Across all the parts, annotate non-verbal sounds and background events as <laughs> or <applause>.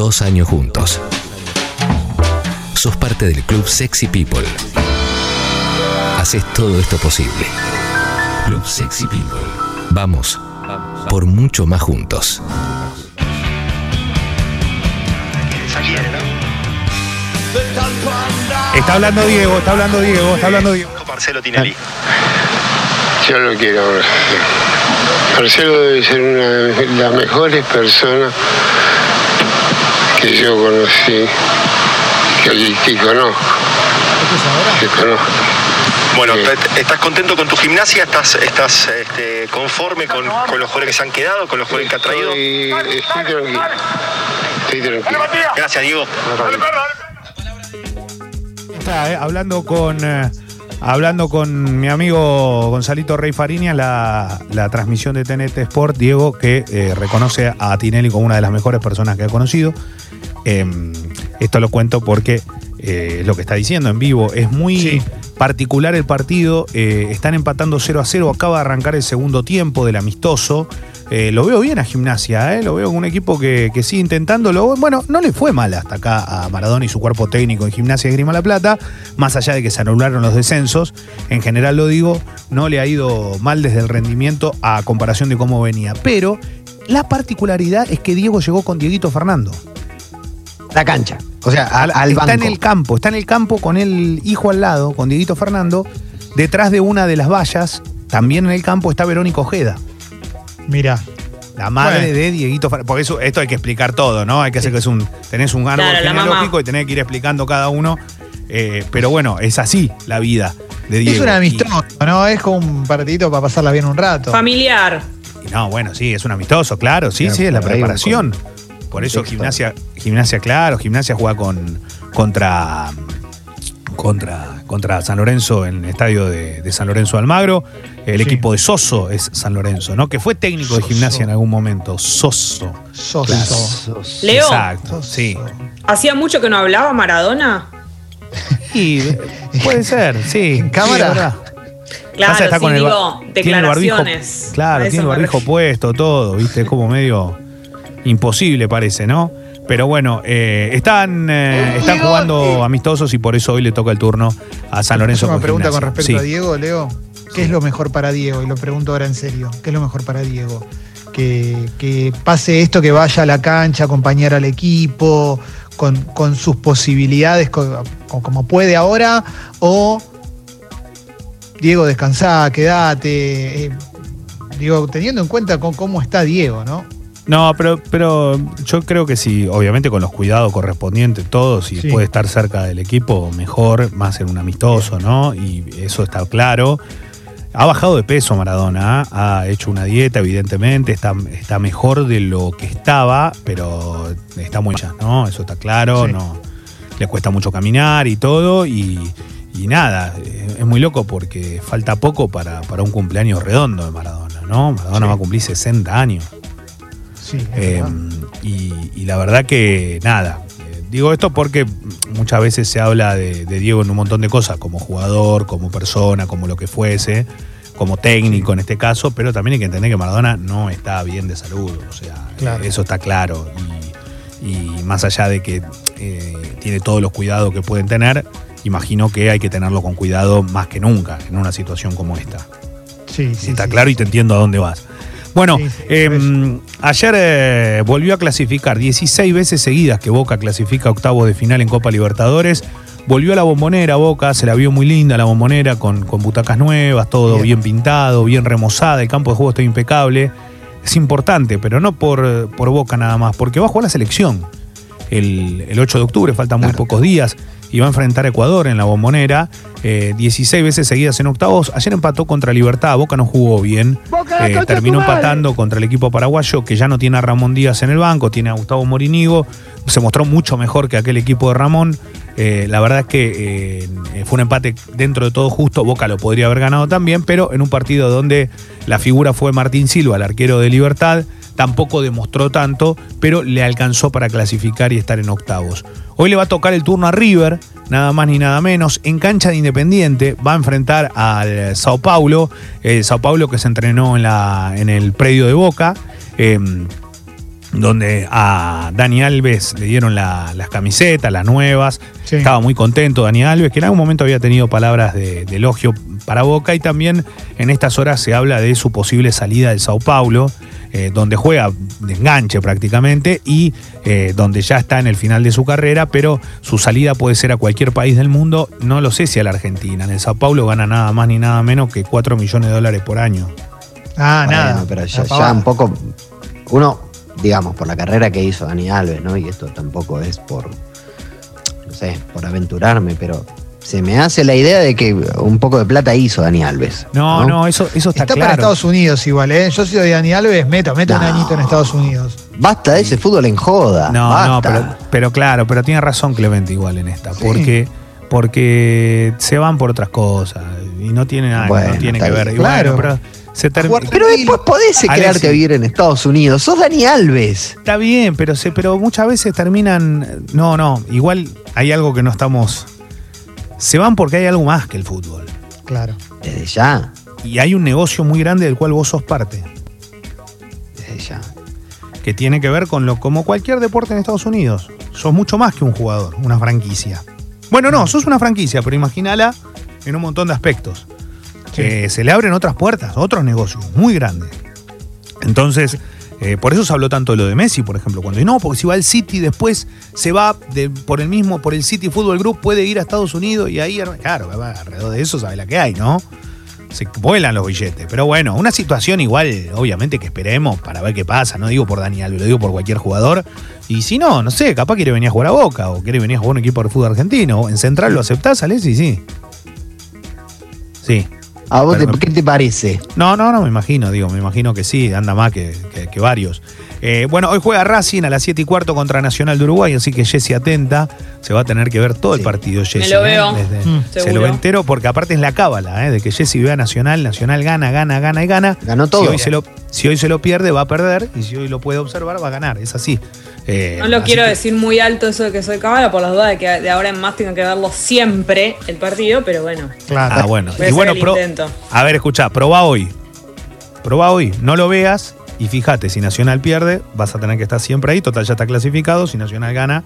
Dos años juntos. Sos parte del club Sexy People. Haces todo esto posible. Club Sexy People. Vamos por mucho más juntos. Está hablando Diego, está hablando Diego, está hablando Diego. Marcelo Tinelli. Yo lo quiero. Marcelo debe ser una de las mejores personas que yo conocí, que, que conozco. Que conozco. Bueno, Sí. ¿t- ¿estás contento con tu gimnasia? ¿Estás, estás este, conforme con, con los jugadores que se han quedado, con los jugadores que ha traído? Estoy, estoy tranquilo. Estoy tranquilo. Gracias, Diego. Está, eh, hablando con eh, hablando con mi amigo Gonzalito Rey Fariña, la, la transmisión de TNT Sport, Diego, que eh, reconoce a Tinelli como una de las mejores personas que ha conocido. Eh, esto lo cuento porque eh, es lo que está diciendo en vivo. Es muy Sí. particular el partido. eh, están empatando 0 a 0. Acaba de arrancar el segundo tiempo del amistoso. Eh, lo veo bien a Gimnasia, eh, lo veo con un equipo que, que sigue intentándolo. Bueno, no le fue mal hasta acá a Maradona y su cuerpo técnico en Gimnasia de Grima La Plata, más allá de que se anularon los descensos. En general lo digo, no le ha ido mal desde el rendimiento a comparación de cómo venía. Pero la particularidad es que Diego llegó con Dieguito Fernando. La cancha. O sea, al, al está banco. en el campo, está en el campo con el hijo al lado, con Dieguito Fernando. Detrás de una de las vallas, también en el campo, está Verónica Ojeda. Mira, La madre Bueno. de Dieguito Fernando. Porque eso, esto hay que explicar todo, ¿no? Hay que hacer que es un. Tenés un árbol Claro, la genealógico y tenés que ir explicando cada uno. Eh, pero bueno, es así la vida de Diego. es un Y- amistoso, ¿no? Es como un partidito para pasarla bien un rato. Familiar. y no, bueno, sí, es un amistoso, claro. Sí, Claro, sí, es la preparación. Por eso gimnasia, gimnasia, claro, gimnasia juega con contra contra, contra San Lorenzo en el estadio de, de San Lorenzo Almagro. El Sí. equipo de Soso es San Lorenzo, ¿no? Que fue técnico de gimnasia en algún momento. Soso. Soso. Leo, Exacto, sí. ¿hacía mucho que no hablaba Maradona? <laughs> Y eh, puede ser, sí. ¿En cámara? sí. Claro, Pasa, está sí, con el ba- digo, tiene el barbijo- declaraciones. claro, tiene el barbijo puesto, todo, ¿viste? Es como medio imposible, parece, ¿no? Pero bueno, eh, están, eh, están jugando amistosos y por eso hoy le toca el turno a San Lorenzo. Una con pregunta con respecto Sí. a Diego, Leo. ¿Qué es lo mejor para Diego? Y lo pregunto ahora en serio. ¿Qué es lo mejor para Diego? Que, que pase esto, que vaya a la cancha, acompañar al equipo, con, con sus posibilidades, co- co- como puede ahora, o Diego, descansá, quédate. eh, digo, teniendo en cuenta co- cómo está Diego, ¿no? No, pero, pero yo creo que sí, obviamente con los cuidados correspondientes, todos, y Sí. puede estar cerca del equipo, mejor, más en un amistoso, ¿no? Y eso está claro. Ha bajado de peso Maradona, ¿ah? ha hecho una dieta, evidentemente, está, está mejor de lo que estaba, pero está muy ya, ¿no? Eso está claro, Sí. no le cuesta mucho caminar y todo, y, y nada, eh, es muy loco porque falta poco para, para un cumpleaños redondo de Maradona, ¿no? Maradona Sí. va a cumplir 60 años. Sí, Eh, y, y la verdad que nada. eh, Digo esto porque muchas veces se habla de, de Diego en un montón de cosas, como jugador, como persona, como lo que fuese, como técnico en este caso, pero también hay que entender que Maradona no está bien de salud, o sea, Claro. eso está claro. Y, y más allá de que eh, tiene todos los cuidados que pueden tener, imagino que hay que tenerlo con cuidado más que nunca en una situación como esta. Sí, sí, Está sí, claro sí. y te entiendo a dónde vas. Bueno, Sí, sí, eh, ayer eh, volvió a clasificar 16 veces seguidas que Boca clasifica octavos de final en Copa Libertadores. Volvió a la bombonera Boca, se la vio muy linda la bombonera con, con butacas nuevas, todo bien. Bien. pintado, bien remozada, el campo de juego está impecable. Es importante, pero no por, por Boca nada más, porque va a jugar la selección el, el 8 de octubre, faltan muy pocos días, y va a enfrentar a Ecuador en la bombonera. eh, 16 veces seguidas en octavos. Ayer empató contra Libertad, Boca no jugó bien. Eh, terminó empatando contra el equipo paraguayo que ya no tiene a Ramón Díaz en el banco, tiene a Gustavo Morinigo. Se mostró mucho mejor que aquel equipo de Ramón. Eh, la verdad es que eh, fue un empate dentro de todo justo. Boca lo podría haber ganado también, pero en un partido donde la figura fue Martín Silva, el arquero de Libertad, tampoco demostró tanto, pero le alcanzó para clasificar y estar en octavos. Hoy le va a tocar el turno a River, nada más ni nada menos, en cancha de Independiente, va a enfrentar al Sao Paulo, el Sao Paulo que se entrenó en, la, en el predio de Boca. Eh, donde a Dani Alves le dieron la- las camisetas, las nuevas. Sí. Estaba muy contento Dani Alves, que en algún momento había tenido palabras de, de elogio para Boca. Y también en estas horas se habla de su posible salida del Sao Paulo, eh, donde juega de enganche prácticamente y eh, donde ya está en el final de su carrera, pero su salida puede ser a cualquier país del mundo. No lo sé si a la Argentina. En el Sao Paulo gana nada más ni nada menos que 4 millones de dólares por año. Ah, Bueno, nada. pero ya, un poco. Uno, digamos, por la carrera que hizo Dani Alves, ¿no? Y esto tampoco es por. No sé, por aventurarme, pero se me hace la idea de que un poco de plata hizo Dani Alves. No, no, eso, eso está, Está claro. para Estados Unidos igual, ¿eh? Yo soy de Dani Alves, meto, meto un No. añito en Estados Unidos. Basta de ese fútbol en joda. No, basta. no, pero, pero claro, pero tiene razón Clemente igual en esta, Sí. porque, porque se van por otras cosas y no tiene nada, Bueno, no tiene está que ver. bueno, claro. pero se Pero después podés quedarte a vivir en Estados Unidos. Sos Dani Alves. Está bien, pero se, pero muchas veces terminan. No, no, igual hay algo que no estamos. Se van porque hay algo más que el fútbol. Claro. Desde ya. Y hay un negocio muy grande del cual vos sos parte. Desde ya. que tiene que ver con lo como cualquier deporte en Estados Unidos. Sos mucho más que un jugador, una franquicia. Bueno, no, sos una franquicia, pero imagínala en un montón de aspectos. Sí. Eh, se le abren otras puertas, otros negocios muy grandes. Entonces, eh, por eso se habló tanto de lo de Messi, por ejemplo. Cuando no, porque si va al City después se va por el mismo, por el City Football Group, puede ir a Estados Unidos y ahí, claro, alrededor de eso sabe la que hay, ¿no? se vuelan los billetes. Pero bueno, una situación igual, obviamente que esperemos para ver qué pasa. No digo por Dani Alves, lo digo por cualquier jugador. Y si no, no sé, capaz quiere venir a jugar a Boca o quiere venir a jugar a un equipo de fútbol argentino. En Central lo aceptás, Alessi, sí. Sí. ¿A vos te- me- qué te parece? No, no, no me imagino, digo, me imagino que sí, anda más que, que- que varios. Eh, bueno, hoy juega Racing a las 7 y cuarto contra Nacional de Uruguay, así que Jesse atenta, se va a tener que ver todo el partido, Jesse. lo ¿eh? veo. Desde- Mm. se lo entero porque aparte es la cábala, ¿eh? de que Jesse vea Nacional, Nacional gana, gana, gana y gana. Ganó Si todo. hoy, se lo, si hoy se lo pierde, va a perder, y si hoy lo puede observar, va a ganar, es así. Eh, No lo así quiero que- decir muy alto eso de que soy cámara por las dudas de que de ahora en más tengo que verlo siempre el partido, pero bueno. Claro. Ah, bueno. Voy a Y bueno, el pro- intento. a ver, escucha, probá hoy. Probá hoy, no lo veas y fíjate, si Nacional pierde, vas a tener que estar siempre ahí, total ya está clasificado, si Nacional gana,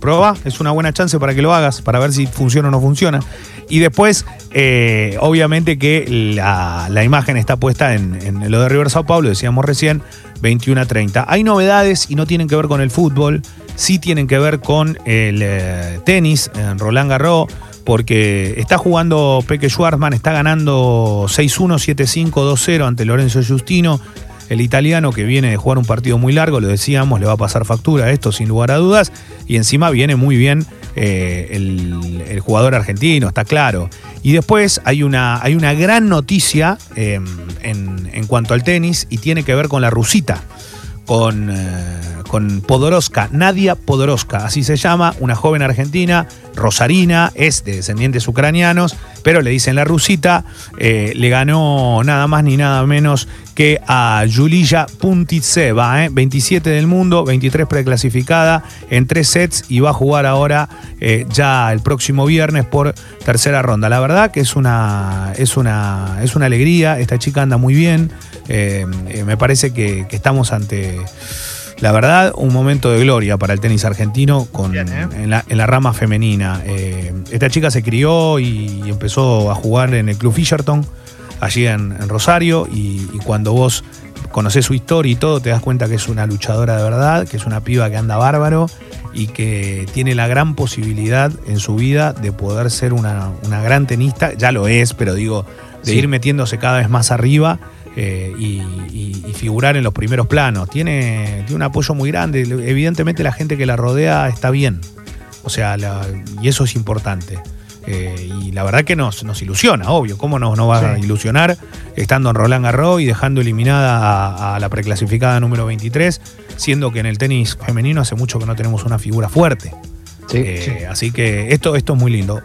probá, es una buena chance para que lo hagas, para ver si funciona o no funciona. Y después, eh, obviamente que la, imagen está puesta en, lo de River Sao Paulo, decíamos recién, 21 a 30. Hay novedades y no tienen que ver con el fútbol, sí tienen que ver con el eh, tenis en Roland Garros, porque está jugando Peque Schwarzman, está ganando 6-1, 7-5, 2-0 ante Lorenzo Giustino. El italiano que viene de jugar un partido muy largo, lo decíamos, le va a pasar factura a esto sin lugar a dudas. Y encima viene muy bien eh, el, jugador argentino, está claro. Y después hay una, hay una gran noticia eh, en, en cuanto al tenis y tiene que ver con la rusita con, eh, con Podoroska, Nadia Podoroska, así se llama, una joven argentina, rosarina, es de descendientes ucranianos, pero le dicen la rusita, eh, le ganó nada más ni nada menos que a Yulia Puntitseva, eh, 27 del mundo, 23 preclasificada en tres sets y va a jugar ahora eh, ya el próximo viernes por tercera ronda. La verdad que es una, es una, es una alegría, esta chica anda muy bien, eh, eh, me parece que estamos ante, la verdad, un momento de gloria para el tenis argentino con, Bien, ¿eh? en, la, en la rama femenina. Eh, esta chica se crió y, empezó a jugar en el Club Fisherton, allí en, en Rosario, y, y cuando vos conocés su historia y todo, te das cuenta que es una luchadora de verdad, que es una piba que anda bárbaro y que tiene la gran posibilidad en su vida de poder ser una, una gran tenista, ya lo es, pero digo, de Sí. ir metiéndose cada vez más arriba eh, y, y- y figurar en los primeros planos. Tiene, tiene un apoyo muy grande, evidentemente la gente que la rodea está bien, o sea, la- y eso es importante. Eh, y la verdad que nos, nos ilusiona, obvio. ¿Cómo nos, nos va a Sí. ilusionar estando en Roland Garros y dejando eliminada a, a la preclasificada número 23, siendo que en el tenis femenino hace mucho que no tenemos una figura fuerte? Sí. Eh, Así que esto, esto es muy lindo.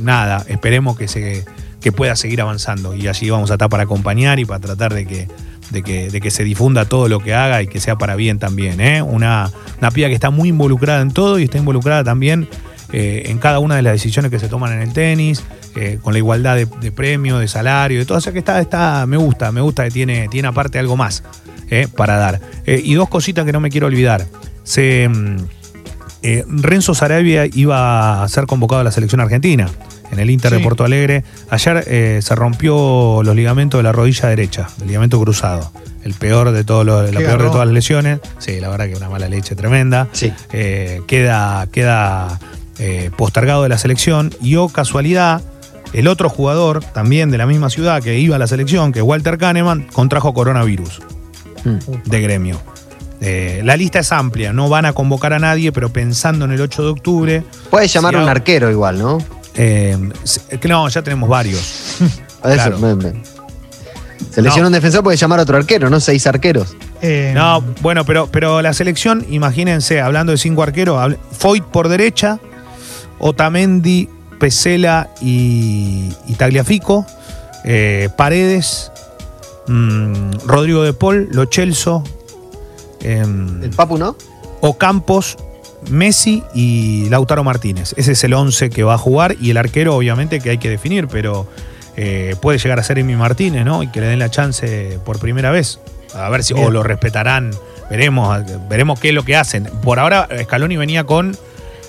Nada, esperemos que, se, que pueda seguir avanzando y allí vamos a estar para acompañar y para tratar de que, de que, de que se difunda todo lo que haga y que sea para bien también. ¿eh? Una, una piba que está muy involucrada en todo y está involucrada también eh, en cada una de las decisiones que se toman en el tenis, eh, con la igualdad de, premio, de salario, de todo. O sea que está, está, me gusta, me gusta que tiene, tiene aparte algo más. eh, para dar. Y dos cositas que no me quiero olvidar. Se, mm, Renzo Sarabia iba a ser convocado a la selección argentina en el Inter de. Porto Alegre. Ayer eh, se rompió los ligamentos de la rodilla derecha, el ligamento cruzado. El peor de todos los- la peor de todas las lesiones. Sí, la verdad que una mala leche tremenda. Sí. Eh, queda queda eh, postergado de la selección. Y oh casualidad, el otro jugador, también de la misma ciudad que iba a la selección, que es Walter Kahneman, contrajo coronavirus Mm. de gremio. Eh, la lista es amplia, no van a convocar a nadie, pero pensando en el 8 de octubre. Puedes llamar Si a un arquero igual, ¿no? Eh, no, ya tenemos varios. <laughs> A eso, Claro. me- me- Se lesiona un defensor, puede llamar a otro arquero, ¿no? Seis arqueros. Eh, No, bueno, pero, pero la selección, imagínense, hablando de cinco arqueros, Foyt por derecha, Otamendi, Pesela y, y Tagliafico, eh, Paredes, mm, Rodrigo de Paul, Lo Celso, em, El Papu, ¿no? Ocampos, Messi y Lautaro Martínez. Ese es el 11 que va a jugar y el arquero obviamente que hay que definir, pero eh, puede llegar a ser Emi Martínez, ¿no? Y que le den la chance por primera vez. A ver si o lo respetarán. Veremos, veremos qué es lo que hacen. Por ahora Scaloni venía con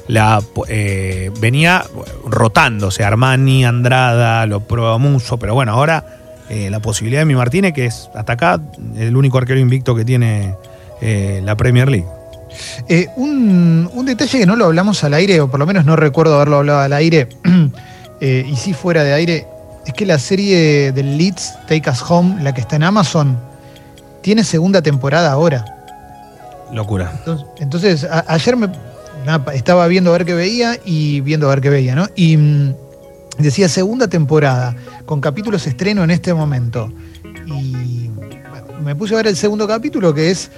la eh, venía rotándose Armani, Andrada, lo prueba Muso, pero bueno, ahora eh, la posibilidad de Emi Martínez, que es hasta acá el único arquero invicto que tiene eh, la Premier League. Eh, un, un detalle que no lo hablamos al aire, o por lo menos no recuerdo haberlo hablado al aire, <clears throat> eh, y sí fuera de aire, es que la serie del Leeds, Take Us Home, la que está en Amazon, tiene segunda temporada ahora. Locura. Entonces, entonces, a- ayer me nada, estaba viendo a ver qué veía y viendo a ver qué veía, ¿no? Y mm, decía segunda temporada, con capítulos estreno en este momento. Y bueno, me puse a ver el segundo capítulo que es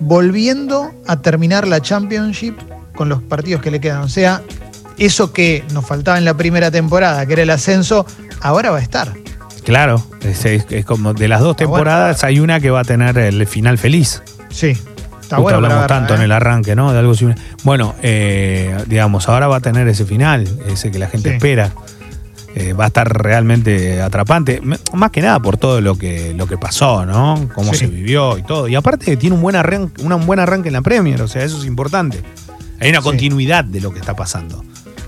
volviendo a terminar la Championship con los partidos que le quedan. O sea, eso que nos faltaba en la primera temporada, que era el ascenso, ahora va a estar. Claro, es, es- es como de las dos Está bueno. temporadas hay una que va a tener el final feliz. Sí. Está Justo bueno hablamos tanto ¿eh? en el arranque, ¿no? De algo similar. Bueno, eh, digamos, ahora va a tener ese final, ese que la gente Sí. espera. Eh, va a estar realmente atrapante, más que nada por todo lo que, lo que pasó, ¿no? Cómo Sí. se vivió y todo. Y aparte tiene un buen arranque, un buen arranque en la Premier, o sea, eso es importante. Hay una Sí. continuidad de lo que está pasando.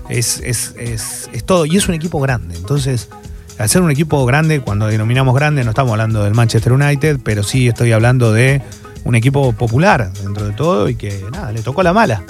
Es, es, es, es todo. Y es un equipo grande. Entonces, al ser un equipo grande, cuando denominamos grande, no estamos hablando del Manchester United, pero sí estoy hablando de un equipo popular dentro de todo y que nada, le tocó la mala.